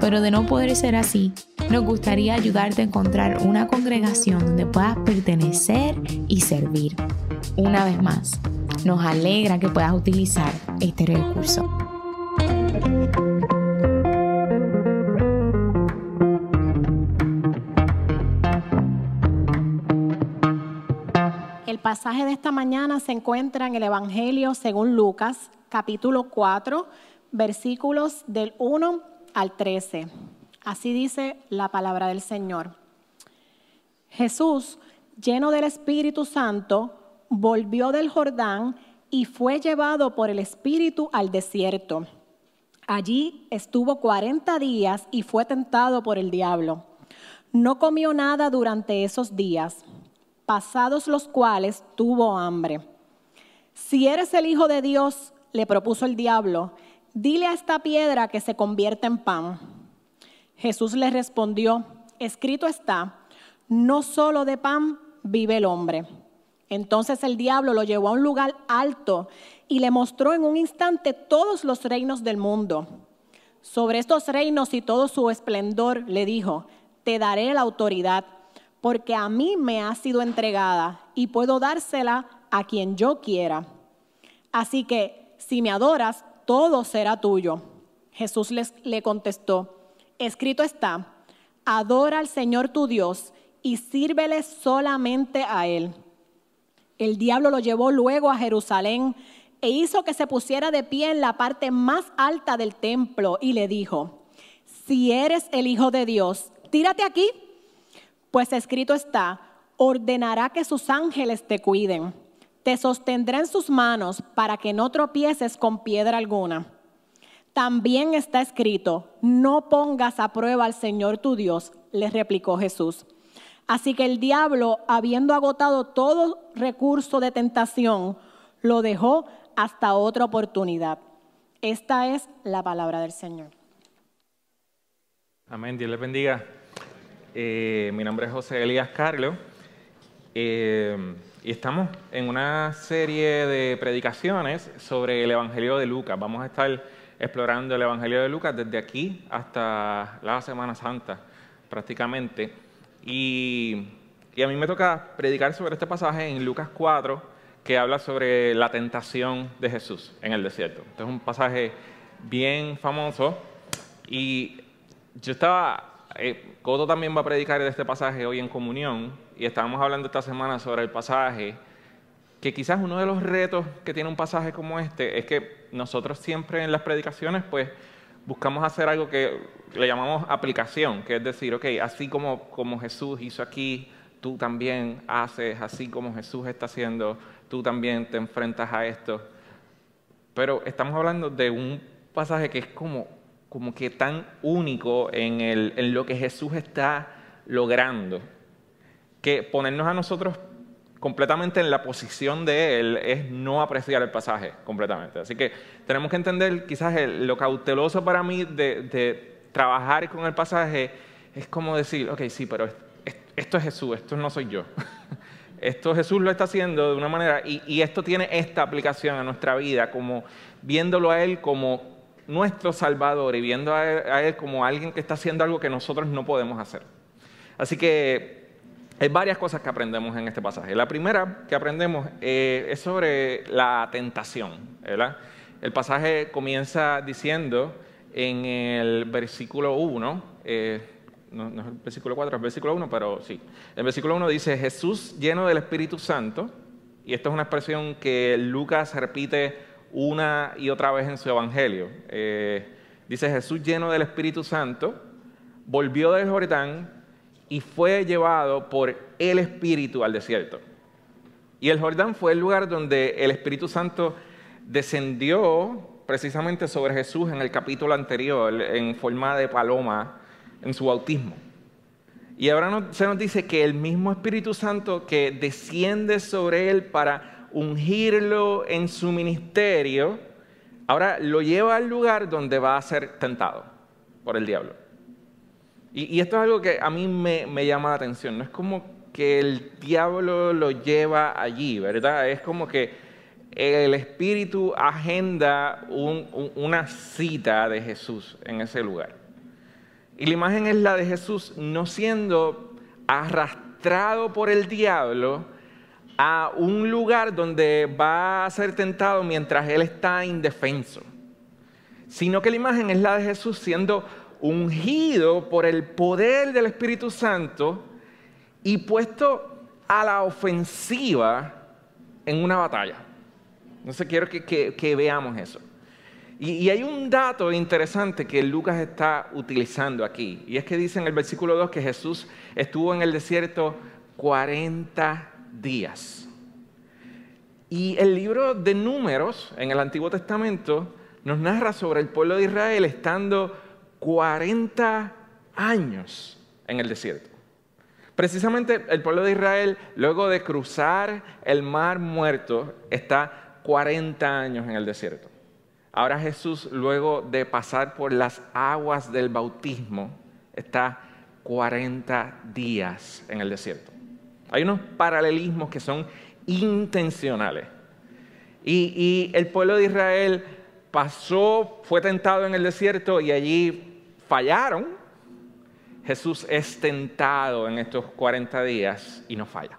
pero de no poder ser así, nos gustaría ayudarte a encontrar una congregación donde puedas pertenecer y servir. Una vez más, nos alegra que puedas utilizar este recurso. El pasaje de esta mañana se encuentra en el Evangelio según Lucas, capítulo 4, versículos del 1 al 13. Así dice la palabra del Señor. Jesús, lleno del Espíritu Santo, volvió del Jordán y fue llevado por el Espíritu al desierto. Allí estuvo 40 días y fue tentado por el diablo. No comió nada durante esos días pasados los cuales tuvo hambre. Si eres el Hijo de Dios, le propuso el diablo, dile a esta piedra que se convierta en pan. Jesús le respondió, escrito está, no solo de pan vive el hombre. Entonces el diablo lo llevó a un lugar alto y le mostró en un instante todos los reinos del mundo. Sobre estos reinos y todo su esplendor le dijo, te daré la autoridad porque a mí me ha sido entregada y puedo dársela a quien yo quiera. Así que si me adoras, todo será tuyo. Jesús les, le contestó, escrito está, adora al Señor tu Dios y sírvele solamente a Él. El diablo lo llevó luego a Jerusalén e hizo que se pusiera de pie en la parte más alta del templo y le dijo, si eres el Hijo de Dios, tírate aquí pues escrito está, ordenará que sus ángeles te cuiden, te sostendrá en sus manos para que no tropieces con piedra alguna. También está escrito, no pongas a prueba al Señor tu Dios, le replicó Jesús. Así que el diablo, habiendo agotado todo recurso de tentación, lo dejó hasta otra oportunidad. Esta es la palabra del Señor. Amén, Dios les bendiga. Eh, mi nombre es José Elías Carlos eh, y estamos en una serie de predicaciones sobre el Evangelio de Lucas. Vamos a estar explorando el Evangelio de Lucas desde aquí hasta la Semana Santa, prácticamente. Y, y a mí me toca predicar sobre este pasaje en Lucas 4, que habla sobre la tentación de Jesús en el desierto. Este es un pasaje bien famoso y yo estaba eh, Coto también va a predicar de este pasaje hoy en comunión y estábamos hablando esta semana sobre el pasaje, que quizás uno de los retos que tiene un pasaje como este es que nosotros siempre en las predicaciones pues buscamos hacer algo que le llamamos aplicación, que es decir, ok, así como, como Jesús hizo aquí, tú también haces, así como Jesús está haciendo, tú también te enfrentas a esto. Pero estamos hablando de un pasaje que es como como que tan único en, el, en lo que Jesús está logrando, que ponernos a nosotros completamente en la posición de Él es no apreciar el pasaje completamente. Así que tenemos que entender quizás lo cauteloso para mí de, trabajar con el pasaje es como decir, ok, sí, pero esto es Jesús, esto no soy yo. Esto Jesús lo está haciendo de una manera y, esto tiene esta aplicación a nuestra vida, como viéndolo a Él como nuestro Salvador y viendo a él, como alguien que está haciendo algo que nosotros no podemos hacer. Así que hay varias cosas que aprendemos en este pasaje. La primera que aprendemos eh, es sobre la tentación. El pasaje comienza diciendo en el versículo 1, eh, no, es el versículo 4, es el versículo 1, pero sí. El versículo 1 dice, Jesús lleno del Espíritu Santo, y esto es una expresión que Lucas repite una y otra vez en su Evangelio. Eh, dice Jesús lleno del Espíritu Santo, volvió del Jordán y fue llevado por el Espíritu al desierto. Y el Jordán fue el lugar donde el Espíritu Santo descendió precisamente sobre Jesús en el capítulo anterior, en forma de paloma, en su bautismo. Y ahora se nos dice que el mismo Espíritu Santo que desciende sobre él para ungirlo en su ministerio, ahora lo lleva al lugar donde va a ser tentado por el diablo. Y, esto es algo que a mí me, llama la atención. No es como que el diablo lo lleva allí, ¿verdad? Es como que el Espíritu agenda una cita de Jesús en ese lugar. Y la imagen es la de Jesús no siendo arrastrado por el diablo a un lugar donde va a ser tentado mientras él está indefenso, sino que la imagen es la de Jesús siendo ungido por el poder del Espíritu Santo y puesto a la ofensiva en una batalla. Entonces quiero que, veamos eso. Y, y, hay un dato interesante que Lucas está utilizando aquí, y es que dice en el versículo 2 que Jesús estuvo en el desierto 40 días. Y el libro de números en el Antiguo Testamento nos narra sobre el pueblo de Israel estando 40 años en el desierto. Precisamente el pueblo de Israel, luego de cruzar el mar muerto, está 40 años en el desierto. Ahora Jesús, luego de pasar por las aguas del bautismo, está 40 días en el desierto. Hay unos paralelismos que son intencionales. Y, y el pueblo de Israel pasó, fue tentado en el desierto y allí fallaron, Jesús es tentado en estos 40 días y no falla.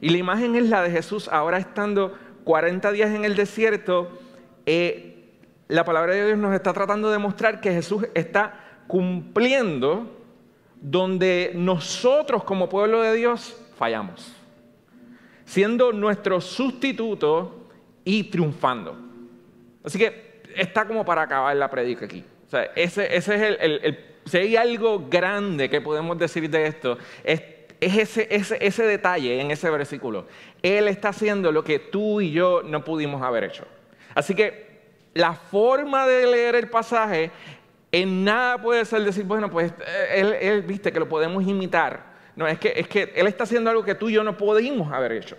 Y la imagen es la de Jesús ahora estando 40 días en el desierto. Eh, la palabra de Dios nos está tratando de mostrar que Jesús está cumpliendo donde nosotros como pueblo de Dios fallamos, siendo nuestro sustituto y triunfando. Así que está como para acabar la predica aquí. O sea, ese, es el, Si hay algo grande que podemos decir de esto, es, ese, ese detalle en ese versículo. Él está haciendo lo que tú y yo no pudimos haber hecho. Así que la forma de leer el pasaje en nada puede ser decir, bueno, pues eh, él, viste que lo podemos imitar. No, es que, es que Él está haciendo algo que tú y yo no pudimos haber hecho.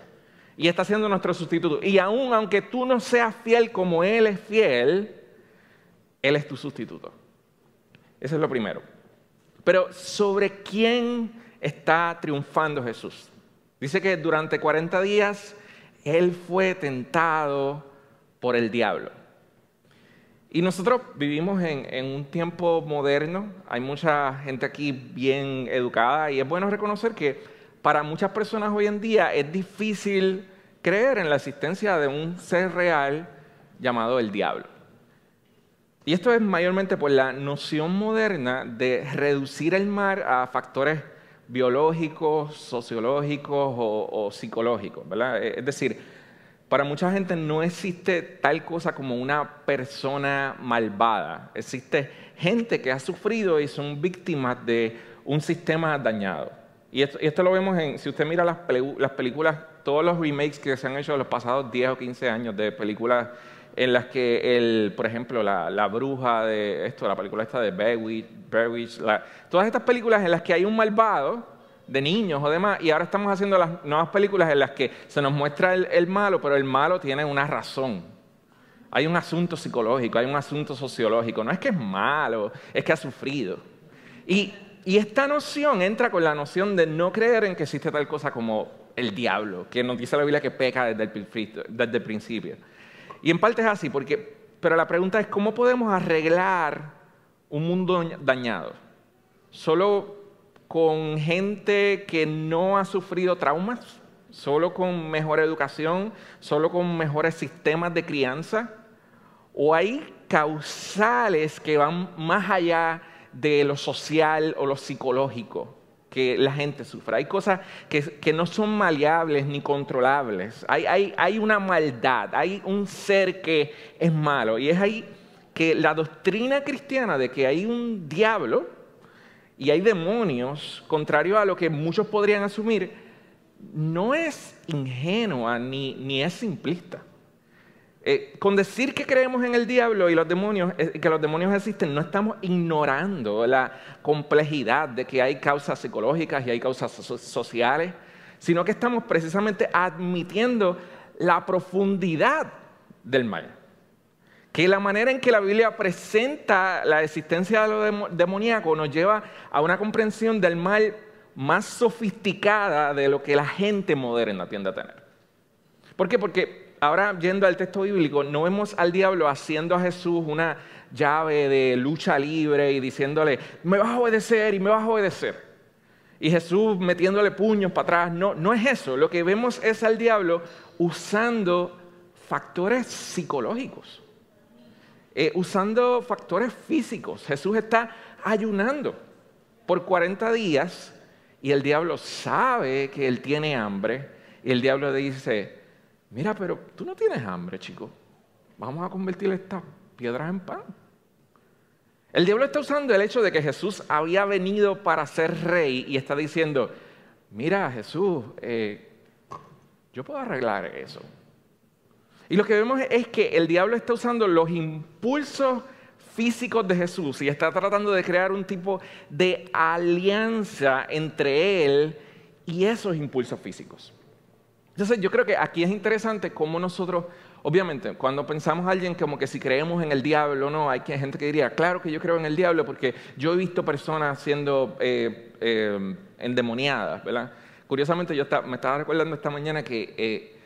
Y está haciendo nuestro sustituto. Y aún aunque tú no seas fiel como Él es fiel, él es tu sustituto. Eso es lo primero. Pero ¿sobre quién está triunfando Jesús? Dice que durante 40 días Él fue tentado por el diablo. Y nosotros vivimos en, un tiempo moderno, hay mucha gente aquí bien educada y es bueno reconocer que para muchas personas hoy en día es difícil creer en la existencia de un ser real llamado el diablo. Y esto es mayormente por la noción moderna de reducir el mar a factores biológicos, sociológicos o, psicológicos, ¿verdad? Es decir, para mucha gente no existe tal cosa como una persona malvada. Existe gente que ha sufrido y son víctimas de un sistema dañado. Y esto, lo vemos en, si usted mira las, las películas, todos los remakes que se han hecho en los pasados 10 o 15 años de películas en las que, el, por ejemplo, la, bruja de esto, la película esta de Berwich, todas estas películas en las que hay un malvado de niños o demás, y ahora estamos haciendo las nuevas películas en las que se nos muestra el, malo, pero el malo tiene una razón. Hay un asunto psicológico, hay un asunto sociológico. No es que es malo, es que ha sufrido. Y, y esta noción entra con la noción de no creer en que existe tal cosa como el diablo, que nos dice la Biblia que peca desde el, desde el principio. Y en parte es así, porque, pero la pregunta es, ¿cómo podemos arreglar un mundo dañado? ¿Solo con gente que no ha sufrido traumas? ¿Solo con mejor educación? ¿Solo con mejores sistemas de crianza? ¿O hay causales que van más allá de lo social o lo psicológico? que la gente sufra. Hay cosas que, no son maleables ni controlables. Hay, hay, una maldad, hay un ser que es malo. Y es ahí que la doctrina cristiana de que hay un diablo y hay demonios, contrario a lo que muchos podrían asumir, no es ingenua ni, ni es simplista. Eh, con decir que creemos en el diablo y los demonios, eh, que los demonios existen, no estamos ignorando la complejidad de que hay causas psicológicas y hay causas sociales, sino que estamos precisamente admitiendo la profundidad del mal. Que la manera en que la Biblia presenta la existencia de lo demoníaco nos lleva a una comprensión del mal más sofisticada de lo que la gente moderna tiende a tener. ¿Por qué? Porque ahora yendo al texto bíblico, no vemos al diablo haciendo a Jesús una llave de lucha libre y diciéndole, me vas a obedecer y me vas a obedecer. Y Jesús metiéndole puños para atrás. No, no es eso. Lo que vemos es al diablo usando factores psicológicos, eh, usando factores físicos. Jesús está ayunando por 40 días y el diablo sabe que él tiene hambre y el diablo dice, mira, pero tú no tienes hambre, chico. Vamos a convertir estas piedras en pan. El diablo está usando el hecho de que Jesús había venido para ser rey y está diciendo, mira Jesús, eh, yo puedo arreglar eso. Y lo que vemos es que el diablo está usando los impulsos físicos de Jesús y está tratando de crear un tipo de alianza entre él y esos impulsos físicos. Entonces yo creo que aquí es interesante cómo nosotros, obviamente, cuando pensamos a alguien como que si creemos en el diablo, no, hay gente que diría, claro que yo creo en el diablo porque yo he visto personas siendo eh, eh, endemoniadas, ¿verdad? Curiosamente yo me estaba recordando esta mañana que eh,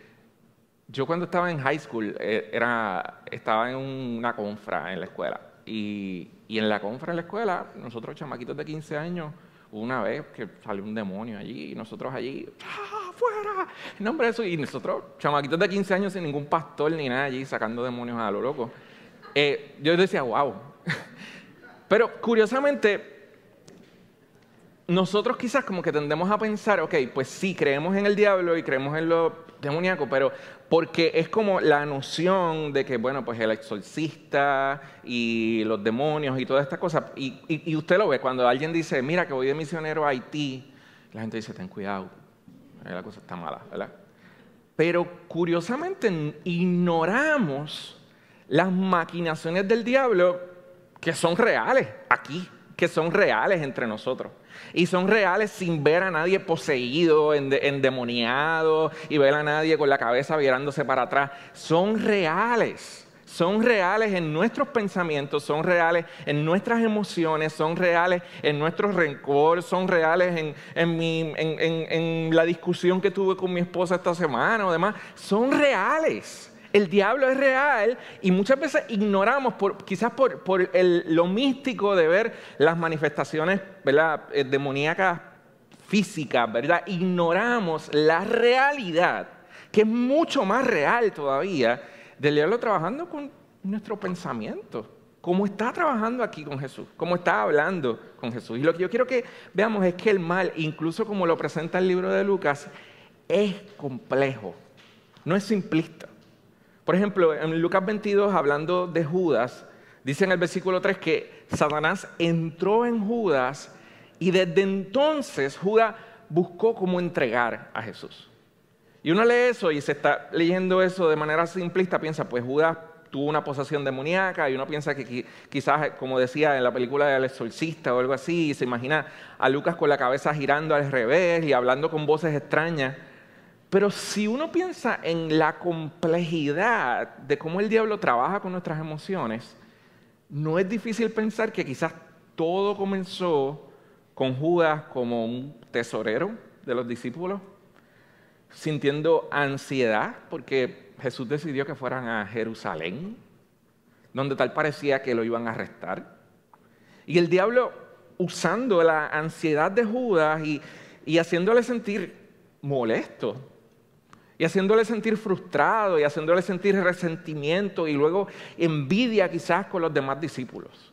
yo cuando estaba en high school era, estaba en una confra en la escuela y, en la confra en la escuela, nosotros chamaquitos de 15 años, una vez que salió un demonio allí y nosotros allí, ¡ah, fuera! nombre de eso, y nosotros, chamaquitos de 15 años sin ningún pastor ni nada allí sacando demonios a lo loco. Eh, yo decía, wow. Pero curiosamente, nosotros quizás como que tendemos a pensar, ok, pues sí, creemos en el diablo y creemos en lo demoníaco, pero porque es como la noción de que, bueno, pues el exorcista y los demonios y toda esta cosa, y, usted lo ve cuando alguien dice, mira que voy de misionero a Haití, la gente dice, ten cuidado, la cosa está mala, ¿verdad? Pero curiosamente ignoramos las maquinaciones del diablo que son reales aquí, que son reales entre nosotros. Y son reales sin ver a nadie poseído, endemoniado y ver a nadie con la cabeza virándose para atrás. Son reales. Son reales en nuestros pensamientos, son reales en nuestras emociones, son reales en nuestro rencor, son reales en, la discusión que tuve con mi esposa esta semana o demás. Son reales. El diablo es real y muchas veces ignoramos, quizás por, lo místico de ver las manifestaciones eh, demoníacas físicas, ¿verdad? Ignoramos la realidad, que es mucho más real todavía, del diablo trabajando con nuestro pensamiento, como está trabajando aquí con Jesús, como está hablando con Jesús. Y lo que yo quiero que veamos es que el mal, incluso como lo presenta el libro de Lucas, es complejo, no es simplista. Por ejemplo, en Lucas 22, hablando de Judas, dice en el versículo 3 que Satanás entró en Judas y desde entonces Judas buscó cómo entregar a Jesús. Y uno lee eso y se está leyendo eso de manera simplista, piensa, pues Judas tuvo una posesión demoníaca y uno piensa que quizás, como decía en la película del exorcista o algo así, y se imagina a Lucas con la cabeza girando al revés y hablando con voces extrañas. Pero si uno piensa en la complejidad de cómo el diablo trabaja con nuestras emociones, no es difícil pensar que quizás todo comenzó con Judas como un tesorero de los discípulos, sintiendo ansiedad porque Jesús decidió que fueran a Jerusalén, donde tal parecía que lo iban a arrestar. Y el diablo usando la ansiedad de Judas y, y haciéndole sentir molesto y haciéndole sentir frustrado y haciéndole sentir resentimiento y luego envidia quizás con los demás discípulos.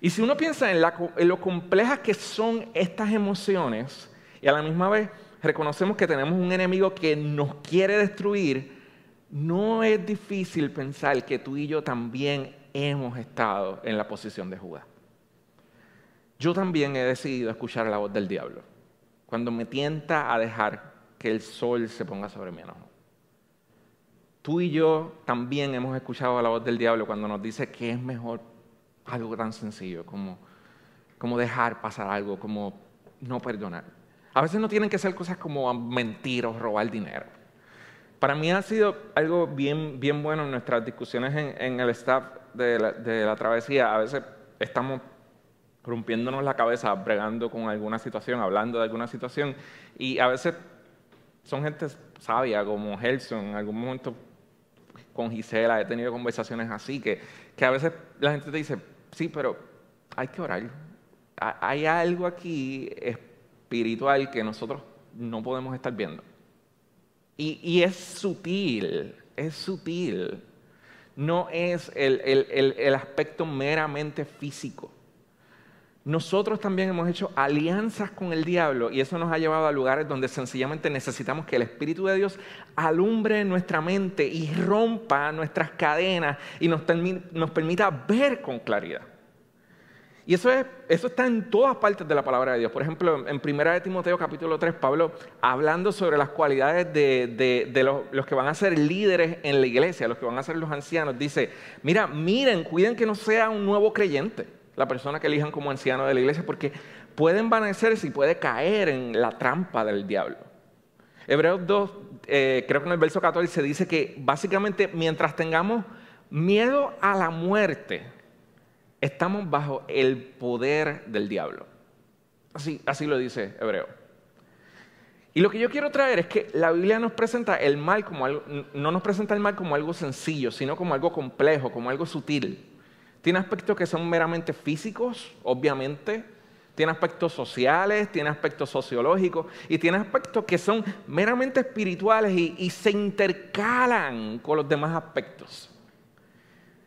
Y si uno piensa en, lo complejas que son estas emociones y a la misma vez reconocemos que tenemos un enemigo que nos quiere destruir, no es difícil pensar que tú y yo también hemos estado en la posición de Judá. Yo también he decidido escuchar la voz del diablo cuando me tienta a dejar que el sol se ponga sobre mi enojo. Tú y yo también hemos escuchado la voz del diablo cuando nos dice que es mejor algo tan sencillo como, como dejar pasar algo, como no perdonar. A veces no tienen que ser cosas como mentir o robar dinero. Para mí ha sido algo bien, bien bueno en nuestras discusiones en, el staff de la, de la travesía. A veces estamos rompiéndonos la cabeza, bregando con alguna situación, hablando de alguna situación, y a veces son gente sabia, como Gelson, en algún momento con Gisela he tenido conversaciones así, que, que a veces la gente te dice, sí, pero hay que orar. Hay algo aquí espiritual que nosotros no podemos estar viendo. Y, y es sutil, es sutil. No es el, el, el aspecto meramente físico nosotros también hemos hecho alianzas con el diablo y eso nos ha llevado a lugares donde sencillamente necesitamos que el Espíritu de Dios alumbre nuestra mente y rompa nuestras cadenas y nos, permita ver con claridad. Y eso, es, eso está en todas partes de la palabra de Dios. Por ejemplo, en 1 de Timoteo capítulo 3, Pablo, hablando sobre las cualidades de, los, los, que van a ser líderes en la iglesia, los que van a ser los ancianos, dice, mira, miren, cuiden que no sea un nuevo creyente la persona que elijan como anciano de la iglesia, porque puede envanecerse y puede caer en la trampa del diablo. Hebreos 2, eh, creo que en el verso 14 dice que básicamente mientras tengamos miedo a la muerte, estamos bajo el poder del diablo. Así, así lo dice Hebreo. Y lo que yo quiero traer es que la Biblia nos presenta el mal como algo, no nos presenta el mal como algo sencillo, sino como algo complejo, como algo sutil. Tiene aspectos que son meramente físicos, obviamente. Tiene aspectos sociales, tiene aspectos sociológicos y tiene aspectos que son meramente espirituales y, se intercalan con los demás aspectos.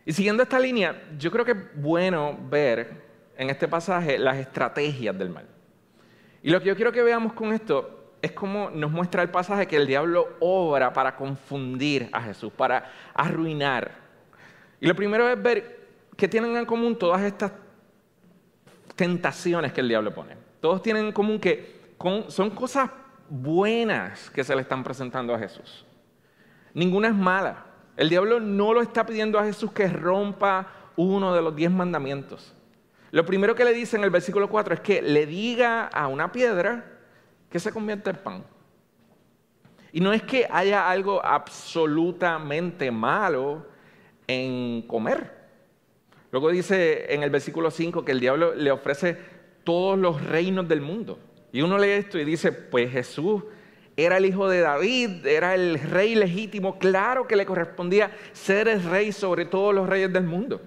Y siguiendo esta línea, yo creo que es bueno ver en este pasaje las estrategias del mal. Y lo que yo quiero que veamos con esto es cómo nos muestra el pasaje que el diablo obra para confundir a Jesús, para arruinar. Y lo primero es ver ¿qué tienen en común todas estas tentaciones que el diablo pone? Todos tienen en común que son cosas buenas que se le están presentando a Jesús. Ninguna es mala. El diablo no lo está pidiendo a Jesús que rompa uno de los diez mandamientos. Lo primero que le dice en el versículo 4 es que le diga a una piedra que se convierta en pan. Y no es que haya algo absolutamente malo en comer. Luego dice en el versículo 5 que el diablo le ofrece todos los reinos del mundo. Y uno lee esto y dice, pues Jesús era el hijo de David, era el rey legítimo, claro que le correspondía ser el rey sobre todos los reyes del mundo.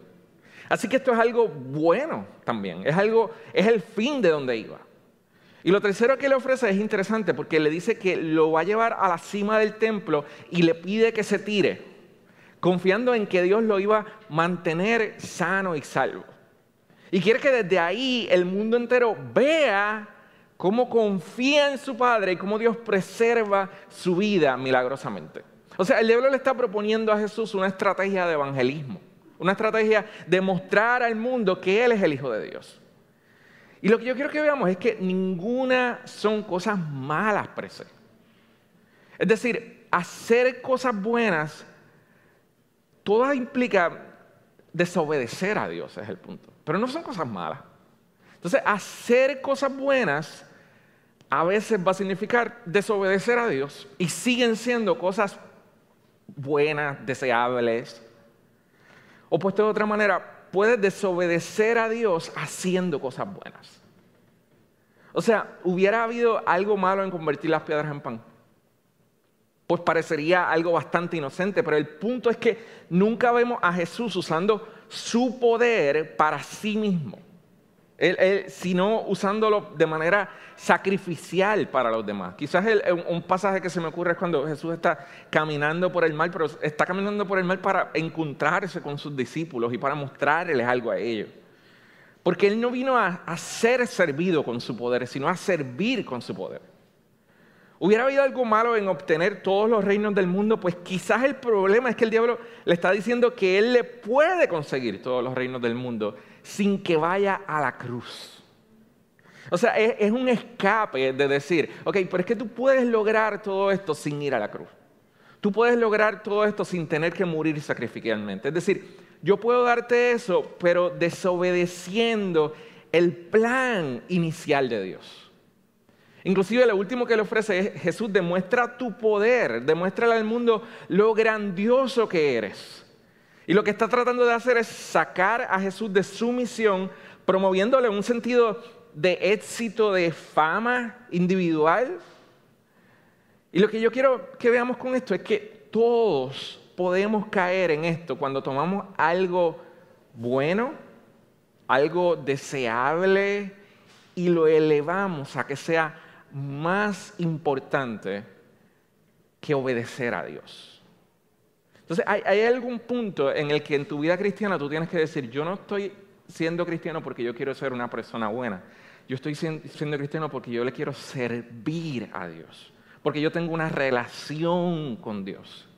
Así que esto es algo bueno también, es algo, es el fin de donde iba. Y lo tercero que le ofrece es interesante porque le dice que lo va a llevar a la cima del templo y le pide que se tire confiando en que Dios lo iba a mantener sano y salvo. Y quiere que desde ahí el mundo entero vea cómo confía en su Padre y cómo Dios preserva su vida milagrosamente. O sea, el diablo le está proponiendo a Jesús una estrategia de evangelismo, una estrategia de mostrar al mundo que Él es el Hijo de Dios. Y lo que yo quiero que veamos es que ninguna son cosas malas, prese. Es decir, hacer cosas buenas toda implica desobedecer a Dios, es el punto. Pero no son cosas malas. Entonces, hacer cosas buenas a veces va a significar desobedecer a Dios y siguen siendo cosas buenas, deseables. O puesto de otra manera, puedes desobedecer a Dios haciendo cosas buenas. O sea, ¿hubiera habido algo malo en convertir las piedras en pan? Pues parecería algo bastante inocente, pero el punto es que nunca vemos a Jesús usando su poder para sí mismo, sino usándolo de manera sacrificial para los demás. Quizás un pasaje que se me ocurre es cuando Jesús está caminando por el mar, pero está caminando por el mar para encontrarse con sus discípulos y para mostrarles algo a ellos. Porque Él no vino a ser servido con su poder, sino a servir con su poder. ¿Hubiera habido algo malo en obtener todos los reinos del mundo? Pues quizás el problema es que el diablo le está diciendo que él le puede conseguir todos los reinos del mundo sin que vaya a la cruz. O sea, es, un escape de decir, ok, pero es que tú puedes lograr todo esto sin ir a la cruz. tú puedes lograr todo esto sin tener que morir sacrificialmente. Es decir, yo puedo darte eso, pero desobedeciendo el plan inicial de Dios. Inclusive lo último que le ofrece es Jesús demuestra tu poder, demuéstrale al mundo lo grandioso que eres. Y lo que está tratando de hacer es sacar a Jesús de su misión, promoviéndole un sentido de éxito, de fama individual. Y lo que yo quiero que veamos con esto es que todos podemos caer en esto cuando tomamos algo bueno, algo deseable y lo elevamos a que sea más importante que obedecer a Dios. Entonces, hay, algún punto en el que en tu vida cristiana tú tienes que decir, yo no estoy siendo cristiano porque yo quiero ser una persona buena. Yo estoy siendo cristiano porque yo le quiero servir a Dios. Porque yo tengo una relación con Dios.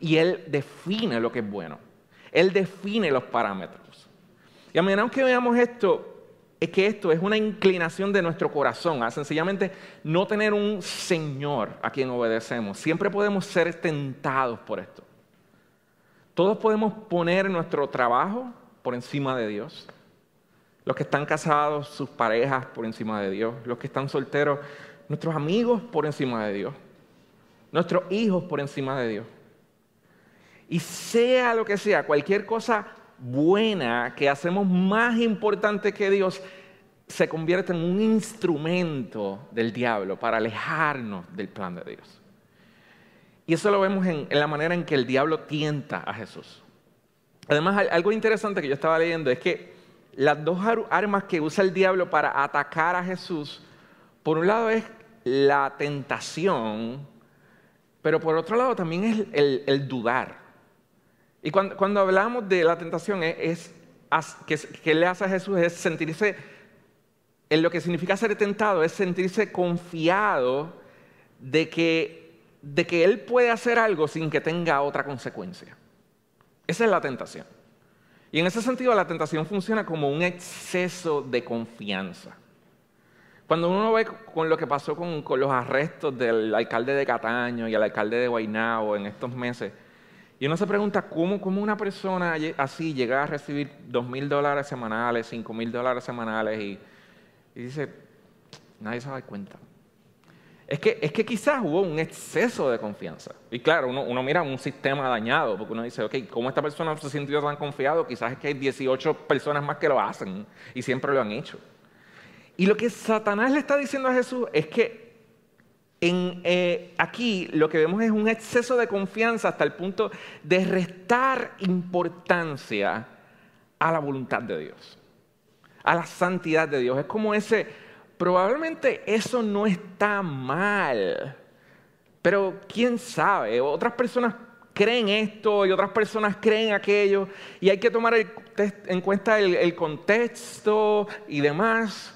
Y Él define lo que es bueno. Él define los parámetros. Y a menos que veamos esto es que esto es una inclinación de nuestro corazón, a sencillamente no tener un Señor a quien obedecemos. Siempre podemos ser tentados por esto. Todos podemos poner nuestro trabajo por encima de Dios. Los que están casados, sus parejas por encima de Dios. Los que están solteros, nuestros amigos por encima de Dios. Nuestros hijos por encima de Dios. Y sea lo que sea, cualquier cosa buena que hacemos más importante que Dios se convierte en un instrumento del diablo para alejarnos del plan de Dios. Y eso lo vemos en, la manera en que el diablo tienta a Jesús. Además, algo interesante que yo estaba leyendo es que las dos armas que usa el diablo para atacar a Jesús, por un lado es la tentación, pero por otro lado también es el dudar. Y cuando, hablamos de la tentación, es, que, le hace a Jesús es sentirse, en lo que significa ser tentado, es sentirse confiado de que, de que Él puede hacer algo sin que tenga otra consecuencia. Esa es la tentación. Y en ese sentido la tentación funciona como un exceso de confianza. Cuando uno ve con lo que pasó con, con los arrestos del alcalde de Cataño y el alcalde de Guaynabo en estos meses, y uno se pregunta cómo, una persona así llega a recibir dos mil dólares semanales, cinco mil dólares semanales y, dice, nadie se da cuenta. Es que, es que quizás hubo un exceso de confianza. Y claro, uno, uno, mira un sistema dañado, porque uno dice, ok, ¿cómo esta persona se sintió tan confiado? Quizás es que hay 18 personas más que lo hacen y siempre lo han hecho. Y lo que Satanás le está diciendo a Jesús es que eh, aquí lo que vemos es un exceso de confianza hasta el punto de restar importancia a la voluntad de Dios, a la santidad de Dios. Es como ese, probablemente eso no está mal, pero quién sabe, otras personas creen esto y otras personas creen aquello y hay que tomar en cuenta el contexto y demás.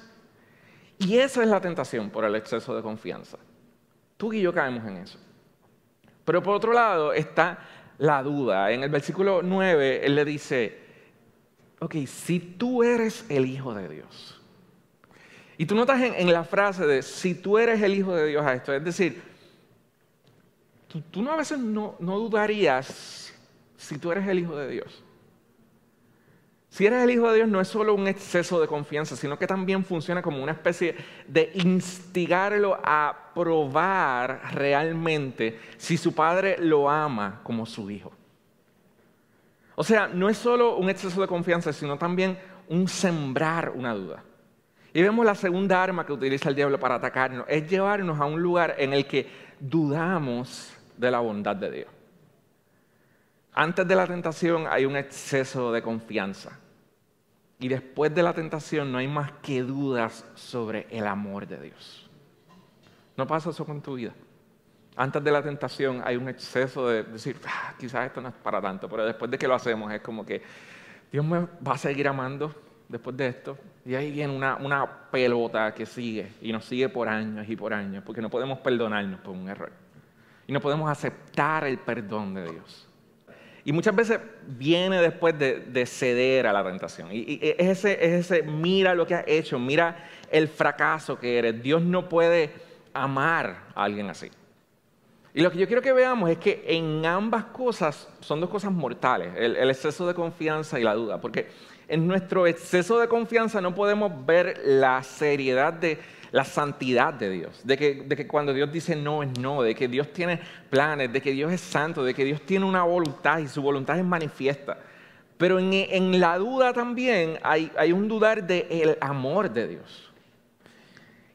Y esa es la tentación por el exceso de confianza. Tú y yo caemos en eso. Pero por otro lado está la duda. En el versículo 9, él le dice, ok, si tú eres el Hijo de Dios. Y tú notas en, la frase de, si tú eres el Hijo de Dios a esto, es decir, tú, no a veces no dudarías si tú eres el Hijo de Dios. Si eres el Hijo de Dios no es solo un exceso de confianza, sino que también funciona como una especie de instigarlo a probar realmente si su padre lo ama como su hijo. O sea, no es solo un exceso de confianza, sino también un sembrar una duda. Y vemos la segunda arma que utiliza el diablo para atacarnos, es llevarnos a un lugar en el que dudamos de la bondad de Dios. Antes de la tentación hay un exceso de confianza. Y después de la tentación no hay más que dudas sobre el amor de Dios. No pasa eso con tu vida. Antes de la tentación hay un exceso de decir, ah, quizás esto no es para tanto, pero después de que lo hacemos es como que Dios me va a seguir amando después de esto. Y ahí viene una, una pelota que sigue y nos sigue por años y por años, porque no podemos perdonarnos por un error. Y no podemos aceptar el perdón de Dios. Y muchas veces viene después de, ceder a la tentación. Y, es, ese, es ese, mira lo que has hecho, mira el fracaso que eres. Dios no puede amar a alguien así. Y lo que yo quiero que veamos es que en ambas cosas son dos cosas mortales, el, exceso de confianza y la duda, porque en nuestro exceso de confianza no podemos ver la seriedad de la santidad de Dios, de que, de que cuando Dios dice no es no, de que Dios tiene planes, de que Dios es santo, de que Dios tiene una voluntad y su voluntad es manifiesta. Pero en, la duda también hay, hay un dudar del amor de Dios.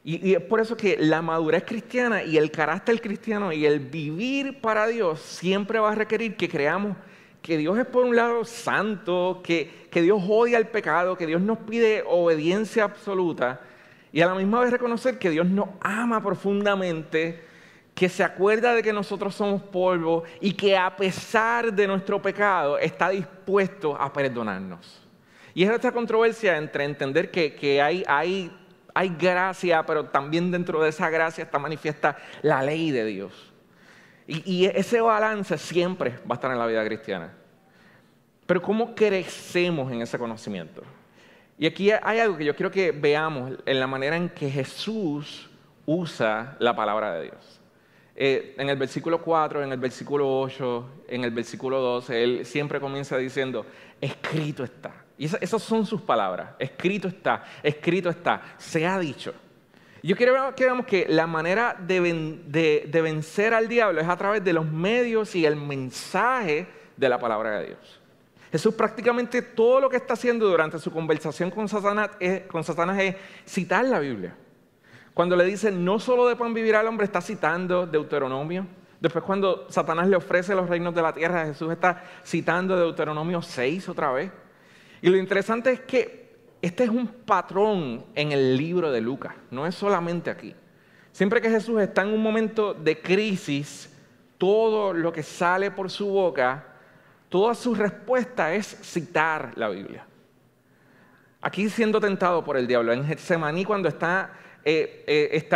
Y, es por eso que la madurez cristiana y el carácter cristiano y el vivir para Dios siempre va a requerir que creamos que Dios es por un lado santo, que, que Dios odia el pecado, que Dios nos pide obediencia absoluta y a la misma vez reconocer que Dios nos ama profundamente, que se acuerda de que nosotros somos polvo y que a pesar de nuestro pecado está dispuesto a perdonarnos. Y es esta controversia entre entender que, hay, gracia, pero también dentro de esa gracia está manifiesta la ley de Dios. Y, ese balance siempre va a estar en la vida cristiana. Pero ¿cómo crecemos en ese conocimiento? Y aquí hay algo que yo quiero que veamos en la manera en que Jesús usa la palabra de Dios. Eh, en el versículo 4, en el versículo 8, en el versículo 12, él siempre comienza diciendo, escrito está. Y esas son sus palabras. Escrito está, escrito está, se ha dicho. Yo quiero que veamos que la manera de, vencer al diablo es a través de los medios y el mensaje de la palabra de Dios. Jesús prácticamente todo lo que está haciendo durante su conversación con Satanás es, citar la Biblia. Cuando le dice, no solo de pan vivir al hombre, está citando Deuteronomio. Después cuando Satanás le ofrece los reinos de la tierra, Jesús está citando Deuteronomio 6 otra vez. Y lo interesante es que este es un patrón en el libro de Lucas, no es solamente aquí. Siempre que Jesús está en un momento de crisis, todo lo que sale por su boca, toda su respuesta es citar la Biblia. Aquí siendo tentado por el diablo, en Getsemaní cuando está, eh, eh,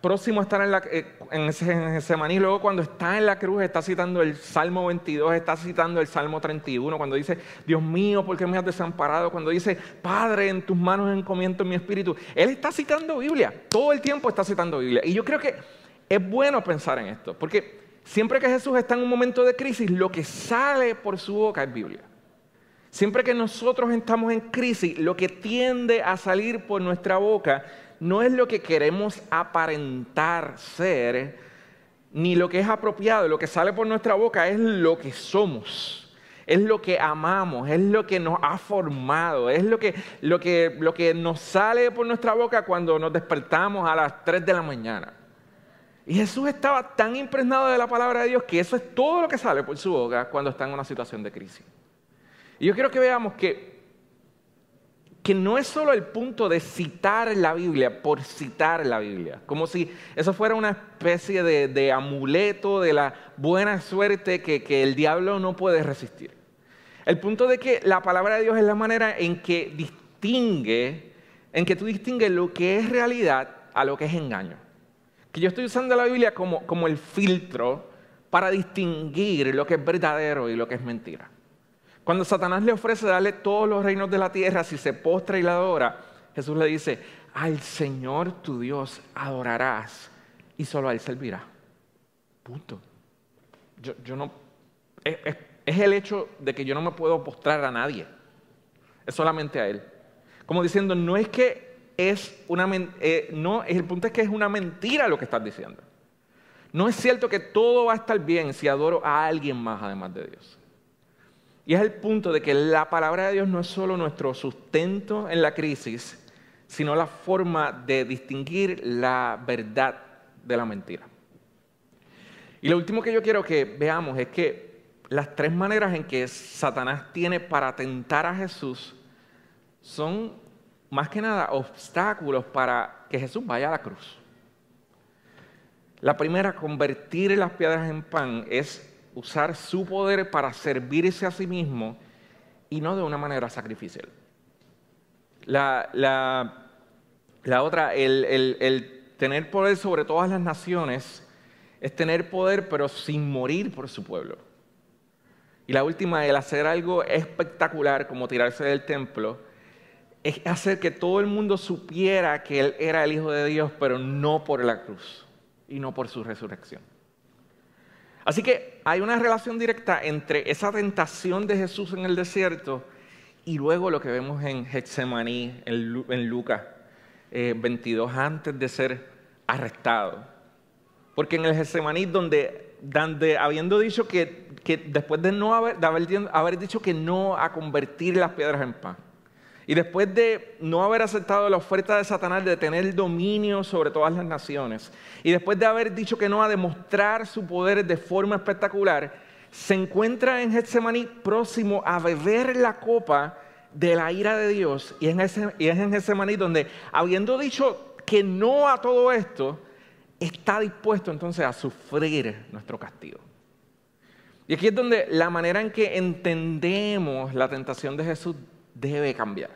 próximo a estar en, la, eh, en, luego cuando está en la cruz está citando el Salmo 22, está citando el Salmo 31, cuando dice, Dios mío, ¿por qué me has desamparado? Cuando dice, Padre, en tus manos encomiendo mi espíritu. Él está citando Biblia, todo el tiempo está citando Biblia. Y yo creo que es bueno pensar en esto, porque siempre que Jesús está en un momento de crisis, lo que sale por su boca es Biblia. Siempre que nosotros estamos en crisis, lo que tiende a salir por nuestra boca no es lo que queremos aparentar ser, ni lo que es apropiado. Lo que sale por nuestra boca es lo que somos. Es lo que amamos, es lo que nos ha formado, es lo que, lo que, lo que nos sale por nuestra boca cuando nos despertamos a las 3 de la mañana. Y Jesús estaba tan impregnado de la palabra de Dios que eso es todo lo que sale por su boca cuando está en una situación de crisis. Y yo quiero que veamos que que no es solo el punto de citar la Biblia por citar la Biblia, como si eso fuera una especie de, amuleto de la buena suerte que, que el diablo no puede resistir. El punto de que la palabra de Dios es la manera en que distingue, en que tú distingues lo que es realidad a lo que es engaño. Que yo estoy usando la Biblia como, como el filtro para distinguir lo que es verdadero y lo que es mentira. Cuando Satanás le ofrece darle todos los reinos de la tierra, si se postra y la adora, Jesús le dice, al Señor tu Dios adorarás y solo a Él servirá. Punto. Yo, no, es, el hecho de que yo no me puedo postrar a nadie. Es solamente a Él. Como diciendo, no es que es una, eh, el punto es que es una mentira lo que estás diciendo. No es cierto que todo va a estar bien si adoro a alguien más además de Dios. Y es el punto de que la palabra de Dios no es solo nuestro sustento en la crisis, sino la forma de distinguir la verdad de la mentira. Y lo último que yo quiero que veamos es que las tres maneras en que Satanás tiene para tentar a Jesús son más que nada obstáculos para que Jesús vaya a la cruz. La primera, convertir las piedras en pan, es usar su poder para servirse a sí mismo y no de una manera sacrificial. La, otra, el, tener poder sobre todas las naciones, es tener poder pero sin morir por su pueblo. Y la última, el hacer algo espectacular como tirarse del templo, es hacer que todo el mundo supiera que Él era el Hijo de Dios, pero no por la cruz y no por su resurrección. Así que hay una relación directa entre esa tentación de Jesús en el desierto y luego lo que vemos en Getsemaní, en, Lucas 22, eh, antes de ser arrestado. Porque en el Getsemaní, donde, habiendo dicho que, después de, no haber, haber dicho que no a convertir las piedras en pan, y después de no haber aceptado la oferta de Satanás de tener dominio sobre todas las naciones, y después de haber dicho que no a demostrar su poder de forma espectacular, se encuentra en Getsemaní próximo a beber la copa de la ira de Dios. Y, es en Getsemaní donde, habiendo dicho que no a todo esto, está dispuesto entonces a sufrir nuestro castigo. Y aquí es donde la manera en que entendemos la tentación de Jesús debe cambiar.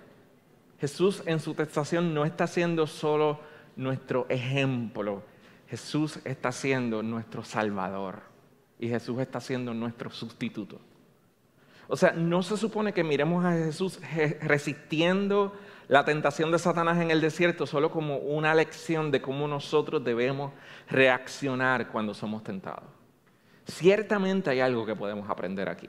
Jesús en su tentación no está siendo solo nuestro ejemplo, Jesús está siendo nuestro Salvador y Jesús está siendo nuestro sustituto. O sea, no se supone que miremos a Jesús resistiendo la tentación de Satanás en el desierto solo como una lección de cómo nosotros debemos reaccionar cuando somos tentados. Ciertamente hay algo que podemos aprender aquí.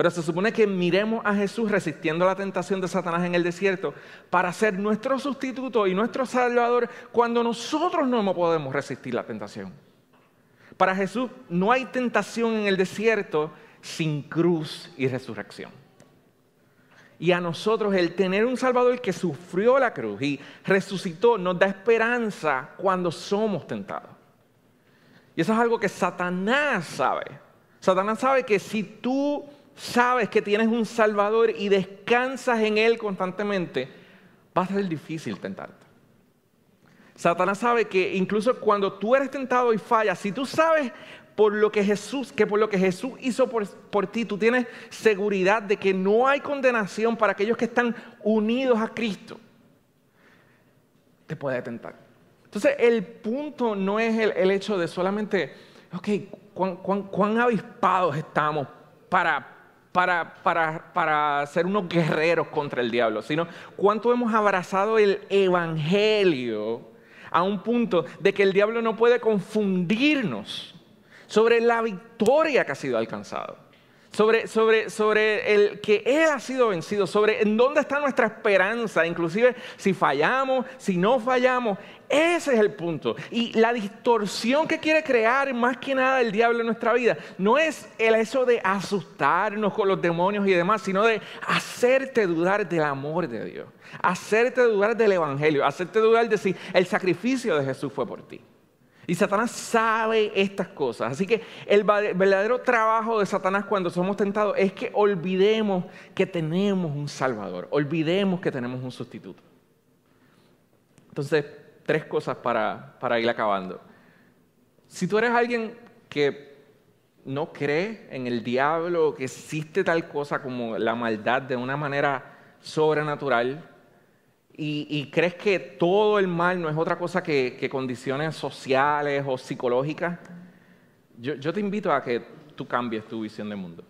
Pero se supone que miremos a Jesús resistiendo la tentación de Satanás en el desierto para ser nuestro sustituto y nuestro salvador cuando nosotros no podemos resistir la tentación. Para Jesús no hay tentación en el desierto sin cruz y resurrección. Y a nosotros el tener un Salvador que sufrió la cruz y resucitó nos da esperanza cuando somos tentados. Y eso es algo que Satanás sabe. Satanás sabe que si tú sabes que tienes un Salvador y descansas en Él constantemente, va a ser difícil tentarte. Satanás sabe que incluso cuando tú eres tentado y fallas, si tú sabes por lo que Jesús, que por lo que Jesús hizo por, por, ti, tú tienes seguridad de que no hay condenación para aquellos que están unidos a Cristo, te puede tentar. Entonces, el punto no es el, hecho de solamente, ok, cuán avispados estamos para, para, para, para, ser unos guerreros contra el diablo, sino cuánto hemos abrazado el Evangelio a un punto de que el diablo no puede confundirnos sobre la victoria que ha sido alcanzada, sobre, sobre, sobre el que Él ha sido vencido, sobre en dónde está nuestra esperanza, inclusive si fallamos, si no fallamos, ese es el punto. Y la distorsión que quiere crear más que nada el diablo en nuestra vida no es el eso de asustarnos con los demonios y demás, sino de hacerte dudar del amor de Dios, hacerte dudar del Evangelio, hacerte dudar de si el sacrificio de Jesús fue por ti. Y Satanás sabe estas cosas. Así que el verdadero trabajo de Satanás cuando somos tentados es que olvidemos que tenemos un Salvador, olvidemos que tenemos un sustituto. Entonces, tres cosas para, para ir acabando. Si tú eres alguien que no cree en el diablo, que existe tal cosa como la maldad de una manera sobrenatural, y, crees que todo el mal no es otra cosa que, condiciones sociales o psicológicas, yo, te invito a que tú cambies tu visión del mundo.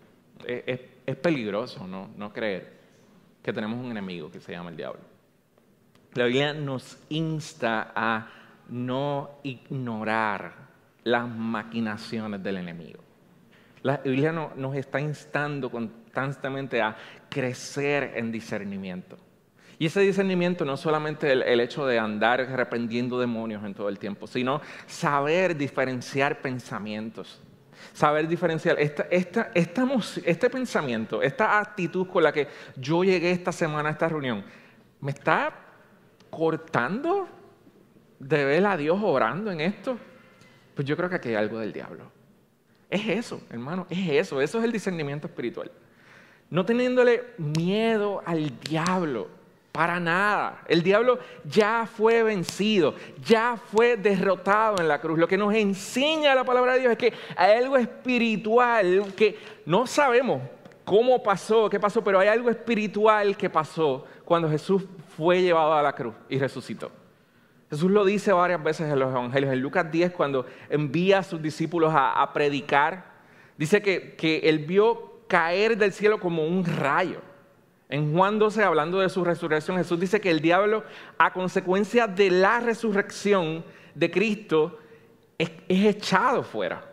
Es, peligroso no creer que tenemos un enemigo que se llama el diablo. La Biblia nos insta a no ignorar las maquinaciones del enemigo. La Biblia nos está instando constantemente a crecer en discernimiento. Y ese discernimiento no es solamente el, hecho de andar reprendiendo demonios en todo el tiempo, sino saber diferenciar pensamientos. Saber diferenciar este pensamiento, esta actitud con la que yo llegué esta semana a esta reunión, ¿me está cortando de ver a Dios orando en esto, pues yo creo que aquí hay algo del diablo. Es eso, hermano, es eso, eso es el discernimiento espiritual. No teniéndole miedo al diablo, para nada. El diablo ya fue vencido, ya fue derrotado en la cruz. Lo que nos enseña la palabra de Dios es que hay algo espiritual que no sabemos cómo pasó, qué pasó, pero hay algo espiritual que pasó cuando Jesús fue llevado a la cruz y resucitó. Jesús lo dice varias veces en los evangelios. En Lucas 10, cuando envía a sus discípulos a, predicar, dice que, que él vio caer del cielo como un rayo. En Juan 12, hablando de su resurrección, Jesús dice que el diablo, a consecuencia de la resurrección de Cristo, es, echado fuera.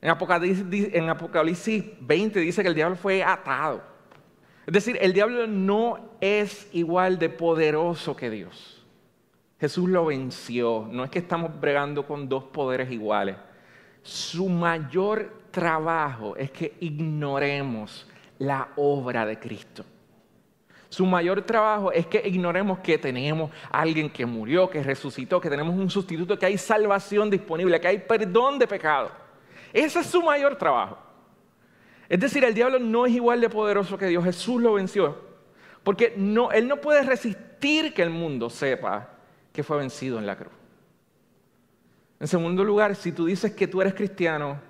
En Apocalipsis, en Apocalipsis 20 dice que el diablo fue atado. Es decir, el diablo no es igual de poderoso que Dios. Jesús lo venció. No es que estamos bregando con dos poderes iguales. Su mayor trabajo es que ignoremos la obra de Cristo. Su mayor trabajo es que ignoremos que tenemos a alguien que murió, que resucitó, que tenemos un sustituto, que hay salvación disponible, que hay perdón de pecado. Ese es su mayor trabajo. Es decir, el diablo no es igual de poderoso que Dios. Jesús lo venció. Porque él no puede resistir que el mundo sepa que fue vencido en la cruz. En segundo lugar, si tú dices que tú eres cristiano,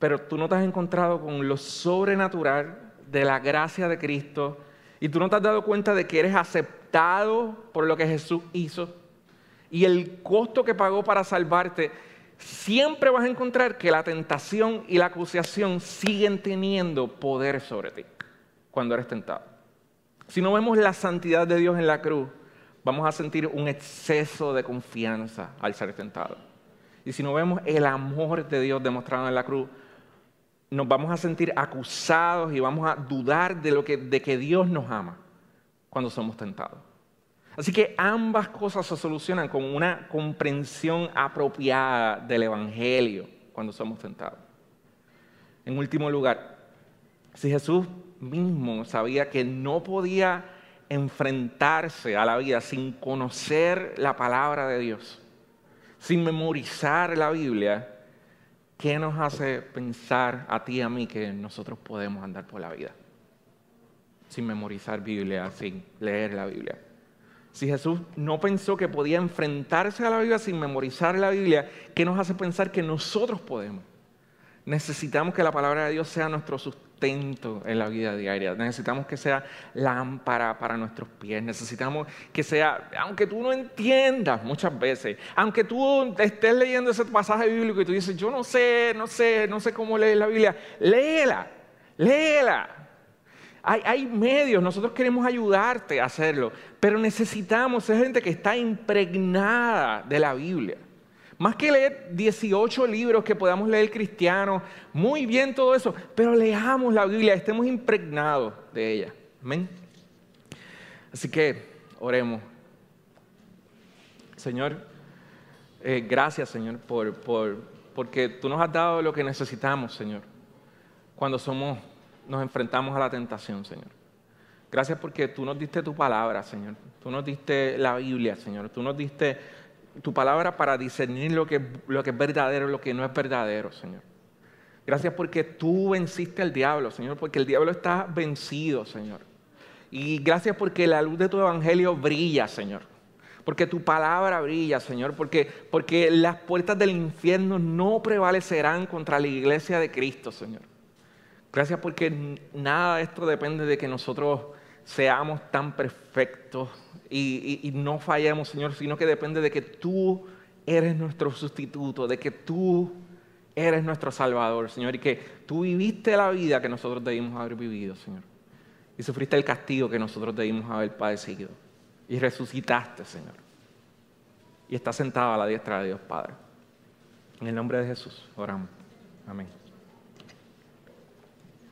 pero tú no te has encontrado con lo sobrenatural de la gracia de Cristo y tú no te has dado cuenta de que eres aceptado por lo que Jesús hizo y el costo que pagó para salvarte, siempre vas a encontrar que la tentación y la acusación siguen teniendo poder sobre ti cuando eres tentado. Si no vemos la santidad de Dios en la cruz, vamos a sentir un exceso de confianza al ser tentado. Y si no vemos el amor de Dios demostrado en la cruz, nos vamos a sentir acusados y vamos a dudar de, lo que, de que Dios nos ama cuando somos tentados. Así que ambas cosas se solucionan con una comprensión apropiada del Evangelio cuando somos tentados. En último lugar, si Jesús mismo sabía que no podía enfrentarse a la vida sin conocer la palabra de Dios, sin memorizar la Biblia, ¿qué nos hace pensar a ti y a mí que nosotros podemos andar por la vida? Sin memorizar Biblia, sin leer la Biblia. Si Jesús no pensó que podía enfrentarse a la Biblia sin memorizar la Biblia, ¿qué nos hace pensar que nosotros podemos? Necesitamos que la palabra de Dios sea nuestro sustento en la vida diaria. Necesitamos que sea lámpara para nuestros pies. Necesitamos que sea, aunque tú no entiendas muchas veces, aunque tú estés leyendo ese pasaje bíblico y tú dices, yo no sé, no sé, no sé cómo leer la Biblia, léela, léela. Hay, medios, nosotros queremos ayudarte a hacerlo, pero necesitamos ser gente que está impregnada de la Biblia. Más que leer 18 libros que podamos leer cristianos, muy bien todo eso, pero leamos la Biblia, estemos impregnados de ella. Amén. Así que oremos. Señor, eh, gracias Señor por, por, porque tú nos has dado lo que necesitamos, Señor, cuando somos, nos enfrentamos a la tentación, Señor. Gracias porque tú nos diste tu palabra, Señor. Tú nos diste la Biblia, Señor. Tú nos diste tu palabra para discernir lo que, lo que es verdadero y lo que no es verdadero, Señor. Gracias porque tú venciste al diablo, Señor, porque el diablo está vencido, Señor. Y gracias porque la luz de tu evangelio brilla, Señor. Porque tu palabra brilla, Señor. Porque, porque las puertas del infierno no prevalecerán contra la iglesia de Cristo, Señor. Gracias porque nada de esto depende de que nosotros seamos tan perfectos y, no fallemos, Señor, sino que depende de que tú eres nuestro sustituto, de que tú eres nuestro Salvador, Señor, y que tú viviste la vida que nosotros debimos haber vivido, Señor. Y sufriste el castigo que nosotros debimos haber padecido. Y resucitaste, Señor. Y estás sentado a la diestra de Dios Padre. En el nombre de Jesús, oramos. Amén.